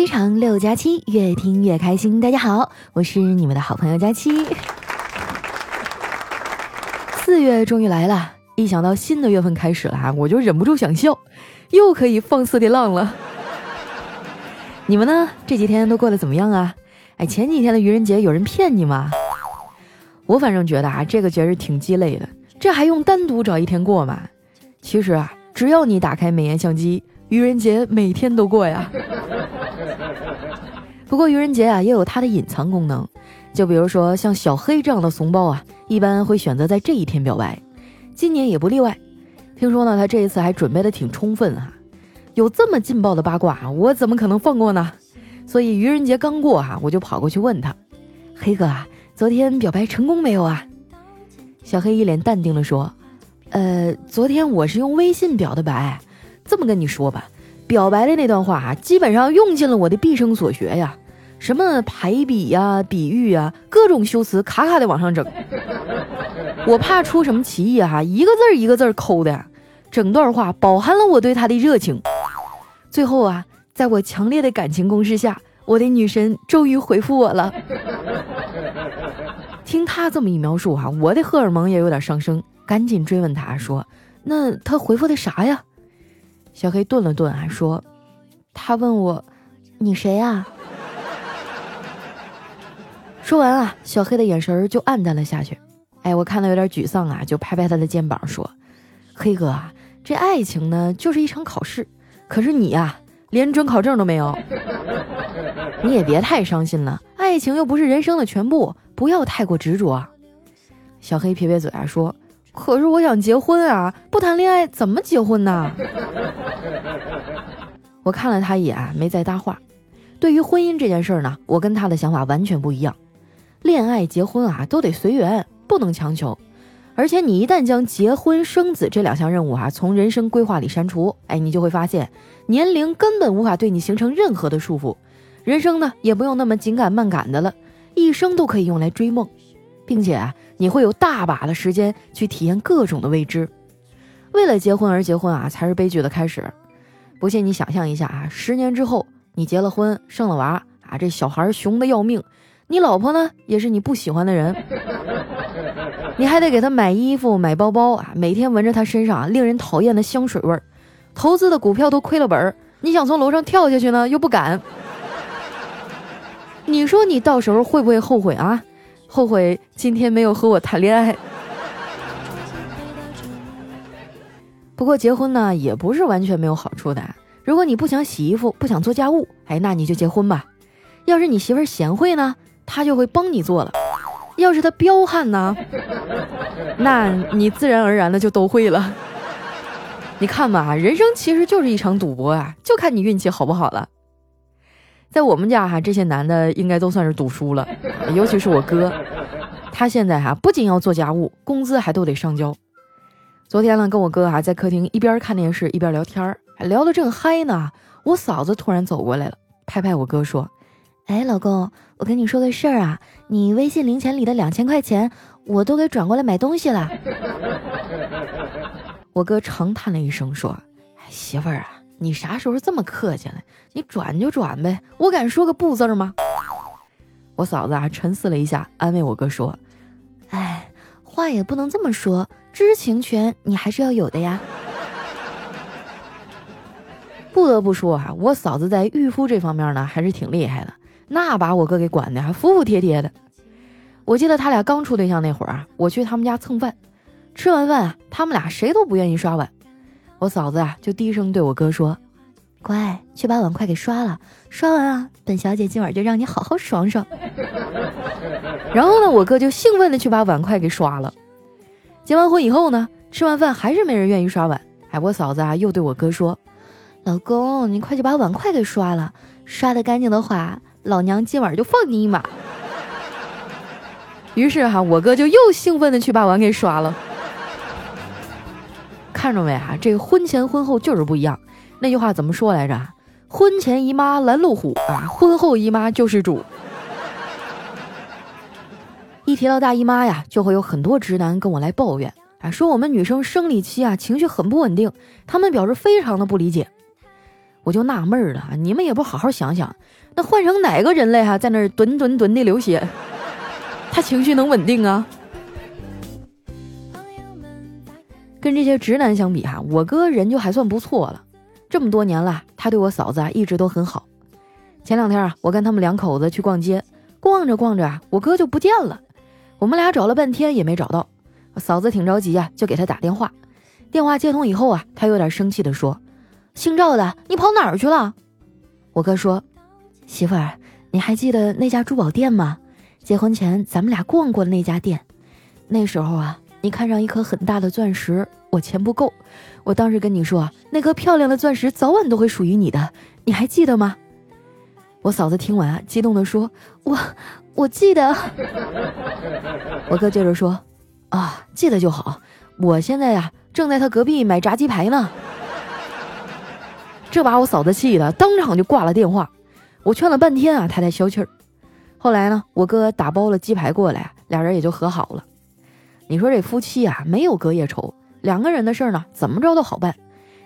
非常六加七，越听越开心。大家好，我是你们的好朋友佳期。四月终于来了，一想到新的月份开始了啊，我就忍不住想笑，又可以放肆的浪了。你们呢？这几天都过得怎么样啊？哎，前几天的愚人节有人骗你吗？我反正觉得啊，这个节日挺鸡肋的，这还用单独找一天过吗？其实啊，只要你打开美颜相机，愚人节每天都过呀。不过愚人节啊也有它的隐藏功能，就比如说像小黑这样的怂包啊，一般会选择在这一天表白，今年也不例外。听说呢，他这一次还准备的挺充分啊，有这么劲爆的八卦，我怎么可能放过呢？所以愚人节刚过哈，我就跑过去问他，黑哥啊，昨天表白成功没有啊？小黑一脸淡定的说，呃，昨天我是用微信表的白，这么跟你说吧。表白的那段话啊，基本上用尽了我的毕生所学呀，什么排比呀、比喻呀，各种修辞卡卡的往上整。我怕出什么歧义哈，一个字儿一个字儿抠的，整段话饱含了我对他的热情。最后啊，在我强烈的感情攻势下，我的女神终于回复我了。听他这么一描述哈，我的荷尔蒙也有点上升，赶紧追问他说：“那他回复的啥呀？”小黑顿了顿，还说：“他问我，你谁呀？”说完啊，小黑的眼神就暗淡了下去。哎，我看到有点沮丧啊，就拍拍他的肩膀说：“黑哥啊，这爱情呢，就是一场考试。可是你呀，连准考证都没有。你也别太伤心了，爱情又不是人生的全部，不要太过执着。”小黑撇撇嘴啊，说。可是我想结婚啊，不谈恋爱怎么结婚呢？我看了他一眼，没再搭话。对于婚姻这件事呢，我跟他的想法完全不一样。恋爱、结婚啊，都得随缘，不能强求。而且你一旦将结婚、生子这两项任务啊从人生规划里删除，哎，你就会发现年龄根本无法对你形成任何的束缚，人生呢也不用那么紧赶慢赶的了，一生都可以用来追梦。并且啊，你会有大把的时间去体验各种的未知。为了结婚而结婚啊，才是悲剧的开始。不信你想象一下啊，十年之后你结了婚，生了娃啊，这小孩熊的要命，你老婆呢也是你不喜欢的人，你还得给他买衣服、买包包啊，每天闻着他身上令人讨厌的香水味儿，投资的股票都亏了本儿，你想从楼上跳下去呢又不敢。你说你到时候会不会后悔啊？后悔今天没有和我谈恋爱。不过结婚呢，也不是完全没有好处的。如果你不想洗衣服，不想做家务，哎，那你就结婚吧。要是你媳妇贤惠呢，她就会帮你做了；要是她彪悍呢，那你自然而然的就都会了。你看吧，人生其实就是一场赌博啊，就看你运气好不好了。在我们家哈，这些男的应该都算是赌输了，尤其是我哥，他现在哈不仅要做家务，工资还都得上交。昨天呢，跟我哥哈在客厅一边看电视一边聊天儿，聊得正嗨呢，我嫂子突然走过来了，拍拍我哥说：“哎，老公，我跟你说个事儿啊，你微信零钱里的两千块钱，我都给转过来买东西了。”我哥长叹了一声说：“媳妇儿啊。”你啥时候这么客气了？你转就转呗，我敢说个不字吗？我嫂子啊沉思了一下，安慰我哥说：“哎，话也不能这么说，知情权你还是要有的呀。”不得不说啊，我嫂子在御夫这方面呢还是挺厉害的，那把我哥给管的还服服帖帖的。我记得他俩刚处对象那会儿啊，我去他们家蹭饭，吃完饭啊，他们俩谁都不愿意刷碗。我嫂子啊，就低声对我哥说：“乖，去把碗筷给刷了。刷完啊，本小姐今晚就让你好好爽爽。”然后呢，我哥就兴奋的去把碗筷给刷了。结完婚以后呢，吃完饭还是没人愿意刷碗。哎，我嫂子啊，又对我哥说：“老公，你快去把碗筷给刷了。刷的干净的话，老娘今晚就放你一马。”于是哈，我哥就又兴奋的去把碗给刷了。看着没啊？这个婚前婚后就是不一样。那句话怎么说来着？婚前姨妈拦路虎啊，婚后姨妈救世主。一提到大姨妈呀，就会有很多直男跟我来抱怨啊，说我们女生生理期啊情绪很不稳定，他们表示非常的不理解。我就纳闷了，你们也不好好想想，那换成哪个人类哈，在那儿吨吨吨的流血，他情绪能稳定啊？跟这些直男相比哈，我哥人就还算不错了。这么多年了，他对我嫂子啊一直都很好。前两天啊，我跟他们两口子去逛街，逛着逛着啊，我哥就不见了。我们俩找了半天也没找到，嫂子挺着急啊，就给他打电话。电话接通以后啊，他有点生气地说：“姓赵的，你跑哪儿去了？”我哥说：“媳妇儿，你还记得那家珠宝店吗？结婚前咱们俩逛过的那家店。那时候啊。”你看上一颗很大的钻石，我钱不够。我当时跟你说，那颗漂亮的钻石早晚都会属于你的，你还记得吗？我嫂子听完，激动地说：“我我记得。”我哥接着说：“啊，记得就好。我现在呀，正在他隔壁买炸鸡排呢。”这把我嫂子气的，当场就挂了电话。我劝了半天啊，他才消气儿。后来呢，我哥打包了鸡排过来，俩人也就和好了。你说这夫妻啊，没有隔夜仇，两个人的事儿呢，怎么着都好办。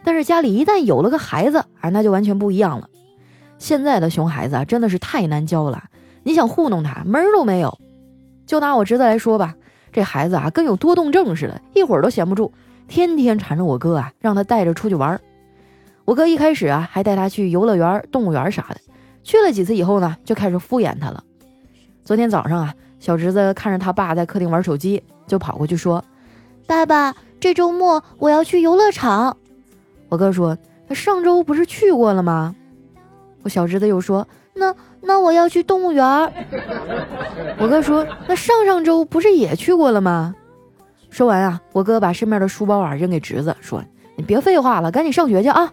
但是家里一旦有了个孩子啊，那就完全不一样了。现在的熊孩子啊，真的是太难教了。你想糊弄他，门儿都没有。就拿我侄子来说吧，这孩子啊，跟有多动症似的，一会儿都闲不住，天天缠着我哥啊，让他带着出去玩。我哥一开始啊，还带他去游乐园、动物园啥的。去了几次以后呢，就开始敷衍他了。昨天早上啊。小侄子看着他爸在客厅玩手机，就跑过去说：“爸爸，这周末我要去游乐场。”我哥说：“那上周不是去过了吗？”我小侄子又说：“那那我要去动物园。”我哥说：“那上上周不是也去过了吗？”说完啊，我哥把身边的书包啊扔给侄子，说：“你别废话了，赶紧上学去啊！”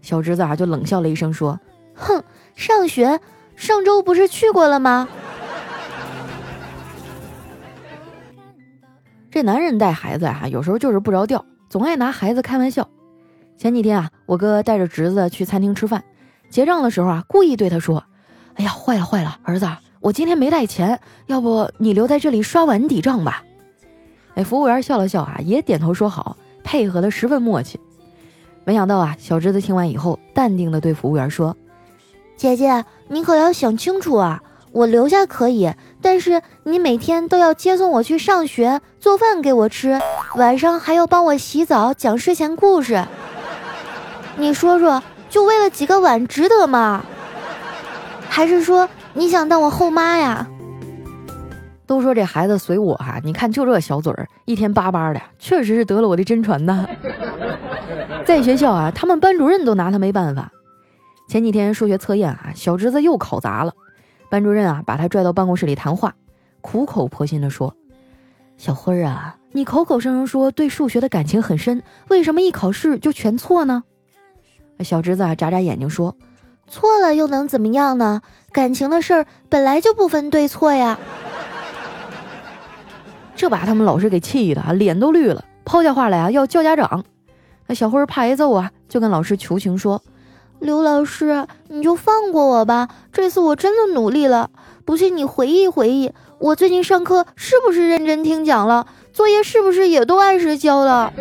小侄子啊就冷笑了一声，说：“哼，上学？上周不是去过了吗？”这男人带孩子啊，有时候就是不着调，总爱拿孩子开玩笑。前几天啊，我哥带着侄子去餐厅吃饭，结账的时候啊，故意对他说：“哎呀，坏了坏了，儿子，我今天没带钱，要不你留在这里刷碗抵账吧？”哎，服务员笑了笑啊，也点头说好，配合的十分默契。没想到啊，小侄子听完以后，淡定的对服务员说：“姐姐，你可要想清楚啊。”我留下可以，但是你每天都要接送我去上学，做饭给我吃，晚上还要帮我洗澡、讲睡前故事。你说说，就为了几个碗值得吗？还是说你想当我后妈呀？都说这孩子随我哈，你看就这小嘴儿，一天巴巴的，确实是得了我的真传呐。在学校啊，他们班主任都拿他没办法。前几天数学测验啊，小侄子又考砸了。班主任啊，把他拽到办公室里谈话，苦口婆心地说：“小辉儿啊，你口口声声说对数学的感情很深，为什么一考试就全错呢？”小侄子啊，眨眨眼睛说：“错了又能怎么样呢？感情的事儿本来就不分对错呀。”这把他们老师给气的啊，脸都绿了，抛下话来啊，要叫家长。那小辉儿怕挨揍啊，就跟老师求情说。刘老师，你就放过我吧，这次我真的努力了。不信你回忆回忆，我最近上课是不是认真听讲了？作业是不是也都按时交了？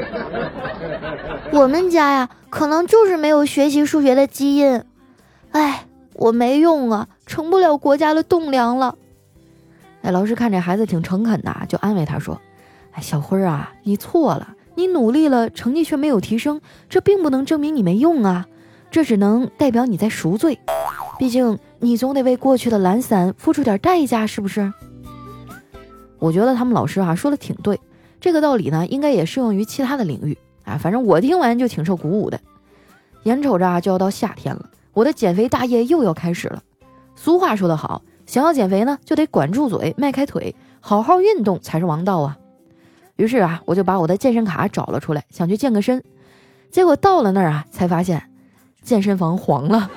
我们家呀，可能就是没有学习数学的基因。哎，我没用啊，成不了国家的栋梁了。哎，老师看这孩子挺诚恳的，就安慰他说：“哎，小辉儿啊，你错了，你努力了，成绩却没有提升，这并不能证明你没用啊。”这只能代表你在赎罪，毕竟你总得为过去的懒散付出点代价，是不是？我觉得他们老师啊说的挺对，这个道理呢应该也适用于其他的领域啊。反正我听完就挺受鼓舞的。眼瞅着啊就要到夏天了，我的减肥大业又要开始了。俗话说得好，想要减肥呢，就得管住嘴，迈开腿，好好运动才是王道啊。于是啊，我就把我的健身卡找了出来，想去健个身。结果到了那儿啊，才发现。健身房黄了，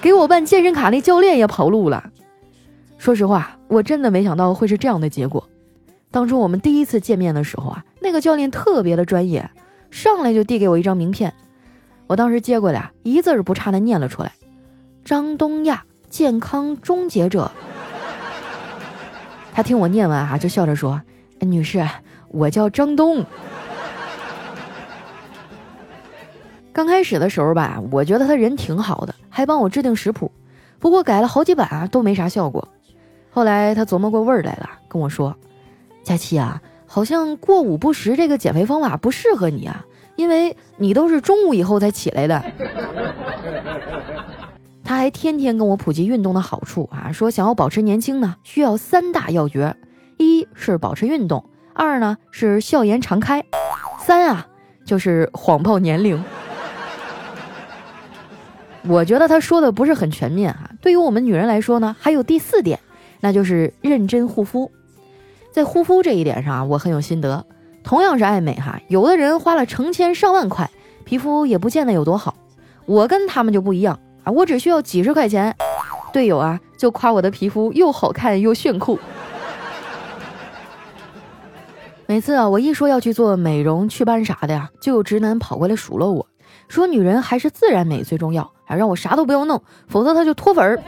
给我办健身卡那教练也跑路了。说实话，我真的没想到会是这样的结果。当初我们第一次见面的时候啊，那个教练特别的专业，上来就递给我一张名片。我当时接过来，一字儿不差的念了出来：“张东亚，健康终结者。”他听我念完啊，就笑着说：“女士，我叫张东。”刚开始的时候吧，我觉得他人挺好的，还帮我制定食谱。不过改了好几版啊，都没啥效果。后来他琢磨过味儿来了，跟我说：“佳期啊，好像过午不食这个减肥方法不适合你啊，因为你都是中午以后才起来的。”他还天天跟我普及运动的好处啊，说想要保持年轻呢，需要三大要诀：一是保持运动，二呢是笑颜常开，三啊就是谎报年龄。我觉得他说的不是很全面哈。对于我们女人来说呢，还有第四点，那就是认真护肤。在护肤这一点上啊，我很有心得。同样是爱美哈，有的人花了成千上万块，皮肤也不见得有多好。我跟他们就不一样。啊，我只需要几十块钱，队友啊就夸我的皮肤又好看又炫酷。每次啊，我一说要去做美容祛斑啥的呀，就有直男跑过来数落我，说女人还是自然美最重要，还让我啥都不要弄，否则她就脱粉儿。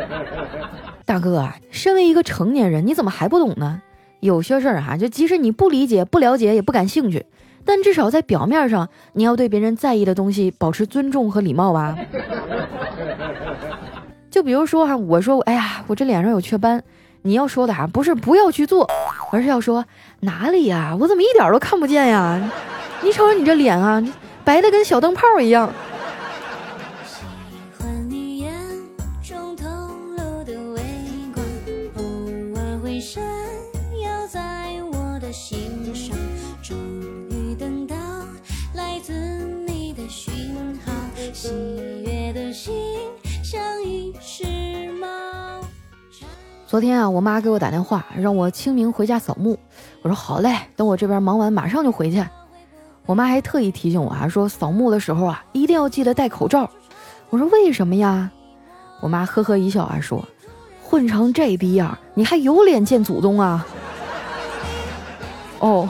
大哥啊，身为一个成年人，你怎么还不懂呢？有些事儿哈，就即使你不理解、不了解、也不感兴趣。但至少在表面上，你要对别人在意的东西保持尊重和礼貌吧。就比如说哈，我说哎呀，我这脸上有雀斑，你要说的哈不是不要去做，而是要说哪里呀？我怎么一点都看不见呀？你瞅瞅你这脸啊，白的跟小灯泡一样。昨天啊，我妈给我打电话，让我清明回家扫墓。我说好嘞，等我这边忙完，马上就回去。我妈还特意提醒我，啊说扫墓的时候啊，一定要记得戴口罩。我说为什么呀？我妈呵呵一笑啊，说混成这逼样，你还有脸见祖宗啊？哦。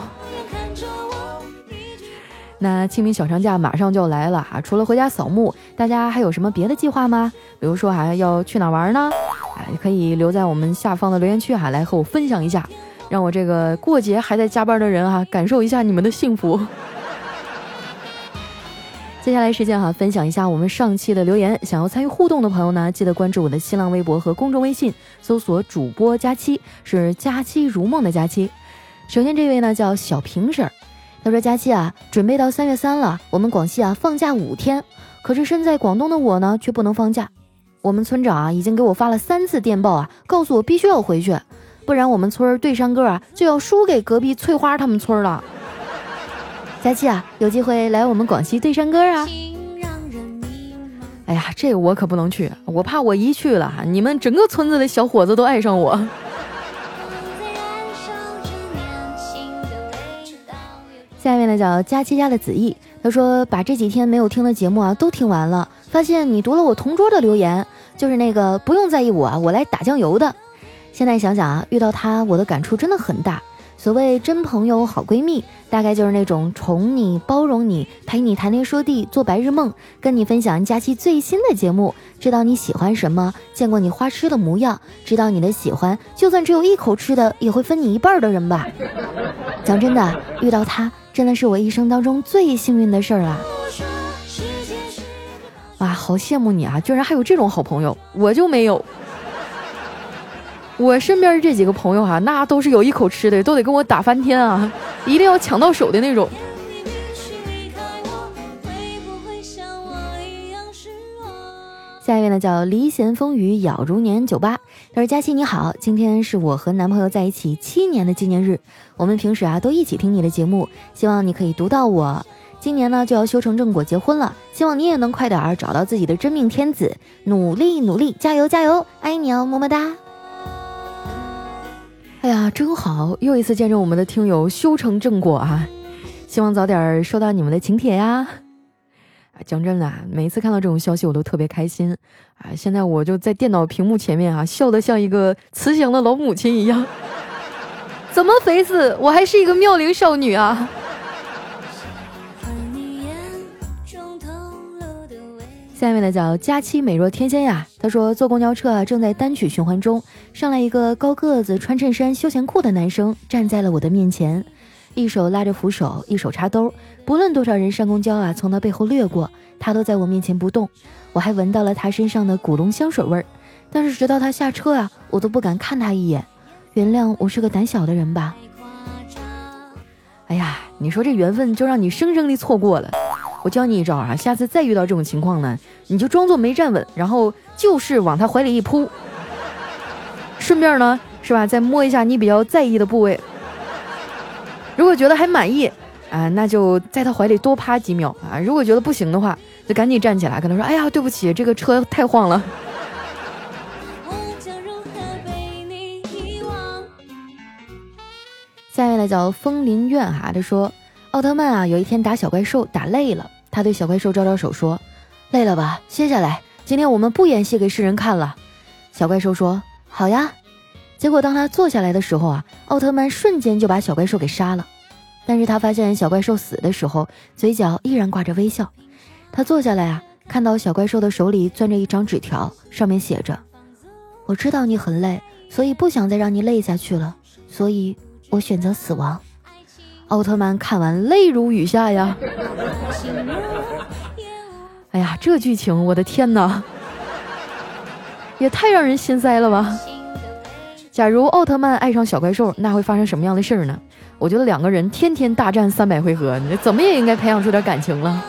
那清明小长假马上就要来了哈，除了回家扫墓，大家还有什么别的计划吗？比如说还要去哪玩呢？啊，可以留在我们下方的留言区哈，来和我分享一下，让我这个过节还在加班的人啊，感受一下你们的幸福。接下来时间哈，分享一下我们上期的留言，想要参与互动的朋友呢，记得关注我的新浪微博和公众微信，搜索主播佳期，是佳期如梦的佳期。首先这位呢叫小平婶。他说：“佳期啊，准备到三月三了，我们广西啊放假五天，可是身在广东的我呢却不能放假。我们村长啊已经给我发了三次电报啊，告诉我必须要回去，不然我们村对山歌啊就要输给隔壁翠花他们村了。佳期啊，有机会来我们广西对山歌啊！哎呀，这我可不能去，我怕我一去了，你们整个村子的小伙子都爱上我。”下面呢叫佳期家的子毅，他说把这几天没有听的节目啊都听完了，发现你读了我同桌的留言，就是那个不用在意我，我来打酱油的。现在想想啊，遇到他我的感触真的很大。所谓真朋友、好闺蜜，大概就是那种宠你、包容你、陪你谈天说地、做白日梦，跟你分享假期最新的节目，知道你喜欢什么，见过你花痴的模样，知道你的喜欢，就算只有一口吃的，也会分你一半的人吧。讲真的，遇到他真的是我一生当中最幸运的事儿了。哇，好羡慕你啊，居然还有这种好朋友，我就没有。我身边这几个朋友哈，那都是有一口吃的，都得跟我打翻天啊，一定要抢到手的那种。下一位呢，叫离弦风雨杳如年九八，他说：“佳期你好，今天是我和男朋友在一起七年的纪念日，我们平时啊都一起听你的节目，希望你可以读到我。今年呢就要修成正果结婚了，希望你也能快点儿找到自己的真命天子，努力努力，加油加油，爱你哦，么么哒。”哎呀，真好，又一次见证我们的听友修成正果啊！希望早点收到你们的请帖呀！讲真的，每一次看到这种消息，我都特别开心啊！现在我就在电脑屏幕前面啊，笑得像一个慈祥的老母亲一样。怎么肥死？我还是一个妙龄少女啊！下面的叫佳期美若天仙呀，他说坐公交车啊，正在单曲循环中，上来一个高个子穿衬衫休闲裤的男生，站在了我的面前，一手拉着扶手，一手插兜，不论多少人上公交啊，从他背后掠过，他都在我面前不动。我还闻到了他身上的古龙香水味儿，但是直到他下车啊，我都不敢看他一眼。原谅我是个胆小的人吧。哎呀，你说这缘分就让你生生的错过了。我教你一招啊，下次再遇到这种情况呢，你就装作没站稳，然后就是往他怀里一扑，顺便呢，是吧？再摸一下你比较在意的部位。如果觉得还满意啊，那就在他怀里多趴几秒啊。如果觉得不行的话，就赶紧站起来跟他说：“哎呀，对不起，这个车太晃了。”下一位呢叫枫林院哈，他说奥特曼啊，有一天打小怪兽打累了，他对小怪兽招招手说：“累了吧，歇下来，今天我们不演戏给世人看了。”小怪兽说：“好呀。”结果当他坐下来的时候啊，奥特曼瞬间就把小怪兽给杀了。但是他发现小怪兽死的时候，嘴角依然挂着微笑。他坐下来啊，看到小怪兽的手里攥着一张纸条，上面写着：“我知道你很累，所以不想再让你累下去了，所以。”我选择死亡。奥特曼看完泪如雨下呀！哎呀，这剧情，我的天哪，也太让人心塞了吧！假如奥特曼爱上小怪兽，那会发生什么样的事儿呢？我觉得两个人天天大战三百回合，你怎么也应该培养出点感情了。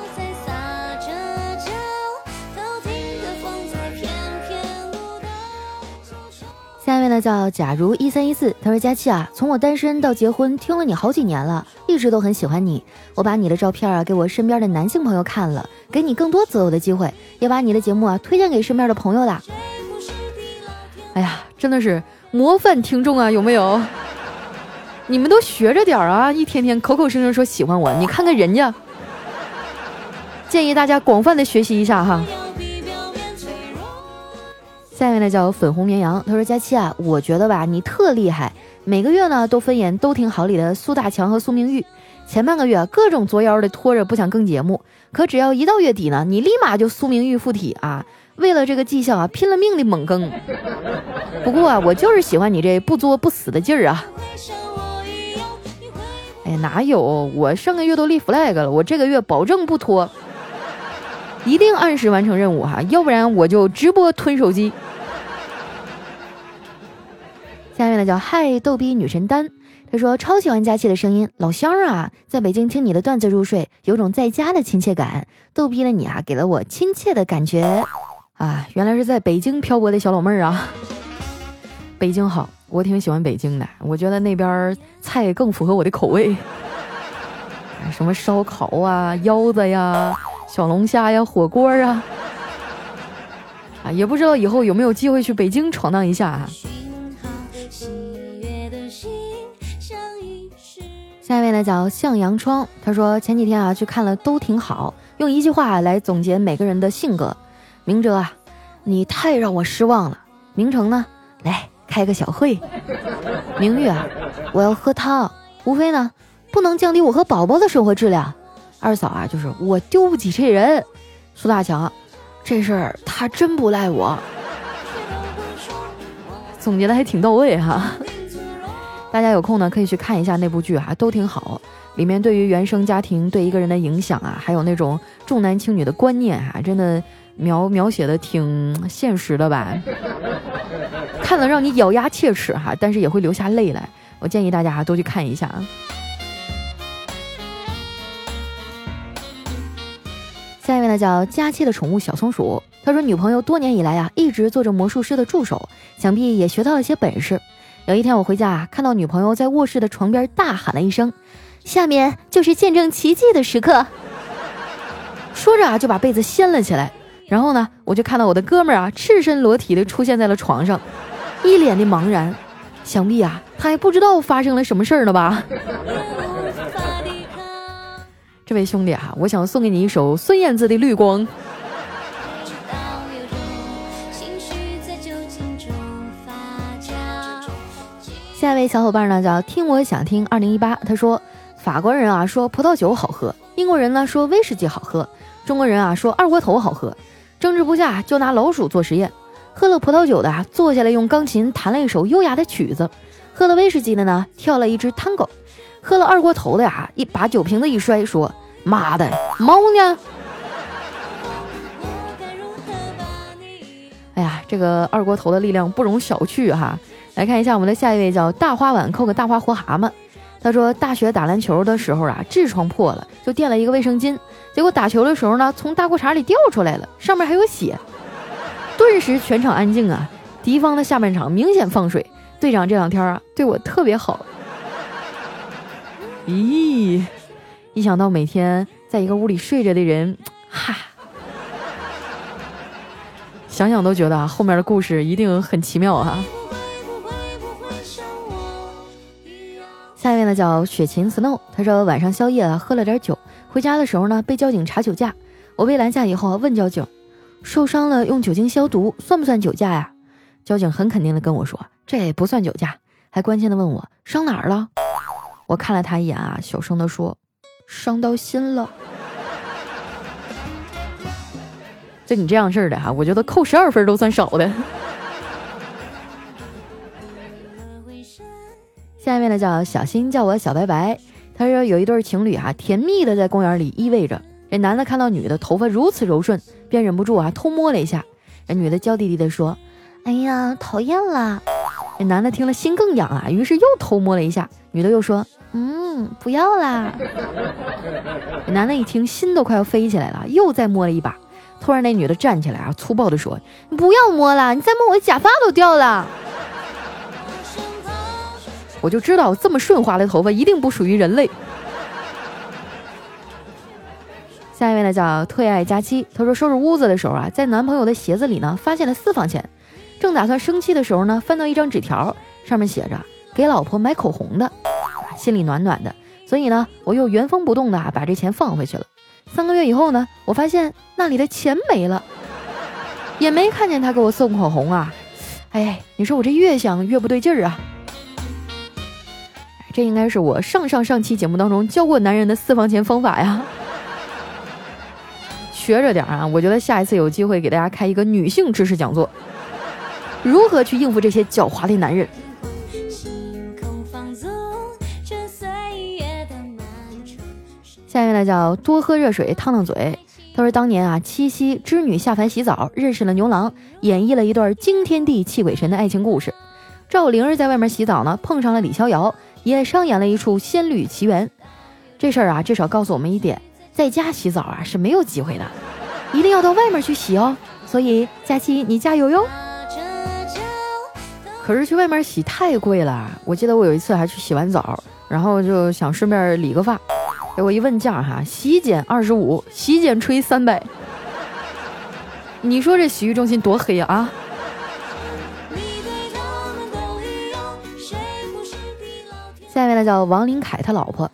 下面呢叫假如一三一四，他说佳期啊，从我单身到结婚，听了你好几年了，一直都很喜欢你。我把你的照片啊给我身边的男性朋友看了，给你更多择偶的机会，也把你的节目啊推荐给身边的朋友啦。哎呀，真的是模范听众啊，有没有？你们都学着点啊，一天天口口声声说喜欢我，你看看人家。建议大家广泛的学习一下哈。下面呢叫粉红绵羊，他说佳期啊，我觉得吧你特厉害，每个月呢都分演都挺好里的苏大强和苏明玉，前半个月各种作妖的拖着不想更节目，可只要一到月底呢，你立马就苏明玉附体啊，为了这个绩效啊拼了命的猛更。不过啊，我就是喜欢你这不作不死的劲儿啊。哎，哪有，我上个月都立 flag 了，我这个月保证不拖，一定按时完成任务哈，要不然我就直播吞手机。下面呢叫嗨逗逼女神丹，她说超喜欢佳期的声音，老乡啊，在北京听你的段子入睡，有种在家的亲切感。逗逼的你啊，给了我亲切的感觉啊，原来是在北京漂泊的小老妹儿啊。北京好，我挺喜欢北京的，我觉得那边菜更符合我的口味，什么烧烤啊、腰子呀、小龙虾呀、火锅啊，啊，也不知道以后有没有机会去北京闯荡一下啊。下一位呢叫向阳窗，他说前几天啊去看了都挺好，用一句话来总结每个人的性格。明哲啊，你太让我失望了。明成呢，来开个小会。明玉啊，我要喝汤。吴非呢，不能降低我和宝宝的生活质量。二嫂啊，就是我丢不起这人。苏大强，这事儿他真不赖我。总结的还挺到位哈。大家有空呢，可以去看一下那部剧啊，都挺好。里面对于原生家庭对一个人的影响啊，还有那种重男轻女的观念啊，真的描描写的挺现实的吧？看了让你咬牙切齿哈，但是也会流下泪来。我建议大家都去看一下。下一位呢，叫佳期的宠物小松鼠，他说女朋友多年以来啊，一直做着魔术师的助手，想必也学到了些本事。有一天我回家啊，看到女朋友在卧室的床边大喊了一声：“下面就是见证奇迹的时刻。”说着啊，就把被子掀了起来。然后呢，我就看到我的哥们儿啊，赤身裸体的出现在了床上，一脸的茫然。想必啊，他还不知道发生了什么事儿呢吧？这位兄弟啊，我想送给你一首孙燕姿的《绿光》。下一位小伙伴呢叫听我想听二零一八，他说法国人啊说葡萄酒好喝，英国人呢说威士忌好喝，中国人啊说二锅头好喝，争执不下就拿老鼠做实验，喝了葡萄酒的啊坐下来用钢琴弹了一首优雅的曲子，喝了威士忌的呢跳了一支探戈，喝了二锅头的呀，一把酒瓶子一摔，说：“妈的，猫呢？”哎呀，这个二锅头的力量不容小觑哈！来看一下我们的下一位，叫大花碗扣个大花活蛤蟆。他说，大学打篮球的时候啊，痔疮破了，就垫了一个卫生巾，结果打球的时候呢，从大裤衩里掉出来了，上面还有血，顿时全场安静啊！敌方的下半场明显放水，队长这两天啊对我特别好。咦，一想到每天在一个屋里睡着的人，哈。想想都觉得啊，后面的故事一定很奇妙哈。下一位呢叫雪琴 Snow，他说晚上宵夜啊喝了点酒，回家的时候呢被交警查酒驾，我被拦下以后问交警，受伤了用酒精消毒算不算酒驾呀？交警很肯定的跟我说这不算酒驾，还关心的问我伤哪儿了？我看了他一眼啊，小声的说伤到心了。就你这样事儿的哈，我觉得扣十二分都算少的。下一位呢叫小新，叫我小白白。他说有一对情侣啊，甜蜜的在公园里依偎着。这男的看到女的头发如此柔顺，便忍不住啊偷摸了一下。这女的娇滴滴的说：“哎呀，讨厌了。”这男的听了心更痒啊，于是又偷摸了一下。女的又说：“嗯，不要啦。” 男的一听心都快要飞起来了，又再摸了一把。突然，那女的站起来啊，粗暴地说：“你不要摸了，你再摸我假发都掉了。”我就知道这么顺滑的头发一定不属于人类。下一位呢叫退爱佳期，他说收拾屋子的时候啊，在男朋友的鞋子里呢发现了私房钱，正打算生气的时候呢，翻到一张纸条，上面写着给老婆买口红的，心里暖暖的，所以呢，我又原封不动的把这钱放回去了。三个月以后呢，我发现那里的钱没了，也没看见他给我送口红啊！哎，你说我这越想越不对劲儿啊！这应该是我上上上期节目当中教过男人的私房钱方法呀，学着点啊！我觉得下一次有机会给大家开一个女性知识讲座，如何去应付这些狡猾的男人。下面呢叫多喝热水烫烫嘴。他说当年啊，七夕织女下凡洗澡，认识了牛郎，演绎了一段惊天地泣鬼神的爱情故事。赵灵儿在外面洗澡呢，碰上了李逍遥，也上演了一出仙侣奇缘。这事儿啊，至少告诉我们一点，在家洗澡啊是没有机会的，一定要到外面去洗哦。所以佳期你加油哟。可是去外面洗太贵了，我记得我有一次还去洗完澡，然后就想顺便理个发。给我一问价哈，洗剪二十五，洗剪吹三百。你说这洗浴中心多黑啊！下面呢叫王林凯他老婆，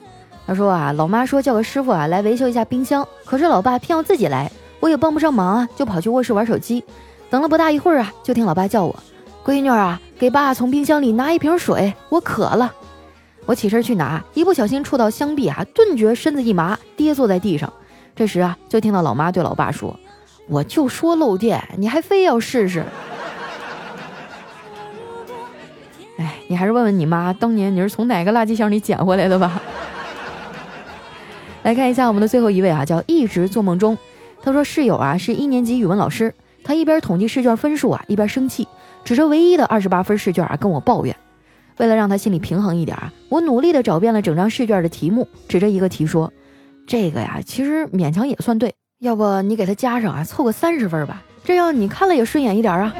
他说啊，老妈说叫个师傅啊来维修一下冰箱，可是老爸偏要自己来，我也帮不上忙啊，就跑去卧室玩手机。等了不大一会儿啊，就听老爸叫我，闺女啊，给爸从冰箱里拿一瓶水，我渴了。我起身去拿，一不小心触到箱壁啊，顿觉身子一麻，跌坐在地上。这时啊，就听到老妈对老爸说：“我就说漏电，你还非要试试。”你还是问问你妈，当年你是从哪个垃圾箱里捡回来的吧？来看一下我们的最后一位啊，叫一直做梦中。他说室友啊是一年级语文老师，他一边统计试卷分数啊，一边生气，指着唯一的二十八分试卷啊跟我抱怨。为了让他心里平衡一点啊，我努力的找遍了整张试卷的题目，指着一个题说：“这个呀，其实勉强也算对，要不你给他加上啊，凑个三十分吧，这样你看了也顺眼一点啊。”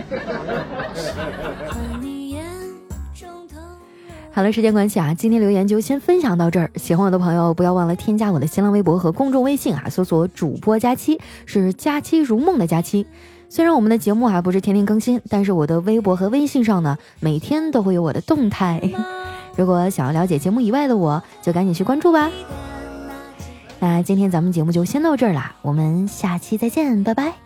好了，时间关系啊，今天留言就先分享到这儿。喜欢我的朋友，不要忘了添加我的新浪微博和公众微信啊，搜索“主播佳期”，是“佳期如梦”的佳期。虽然我们的节目还不是天天更新，但是我的微博和微信上呢，每天都会有我的动态。如果想要了解节目以外的我，就赶紧去关注吧。那今天咱们节目就先到这儿啦，我们下期再见，拜拜。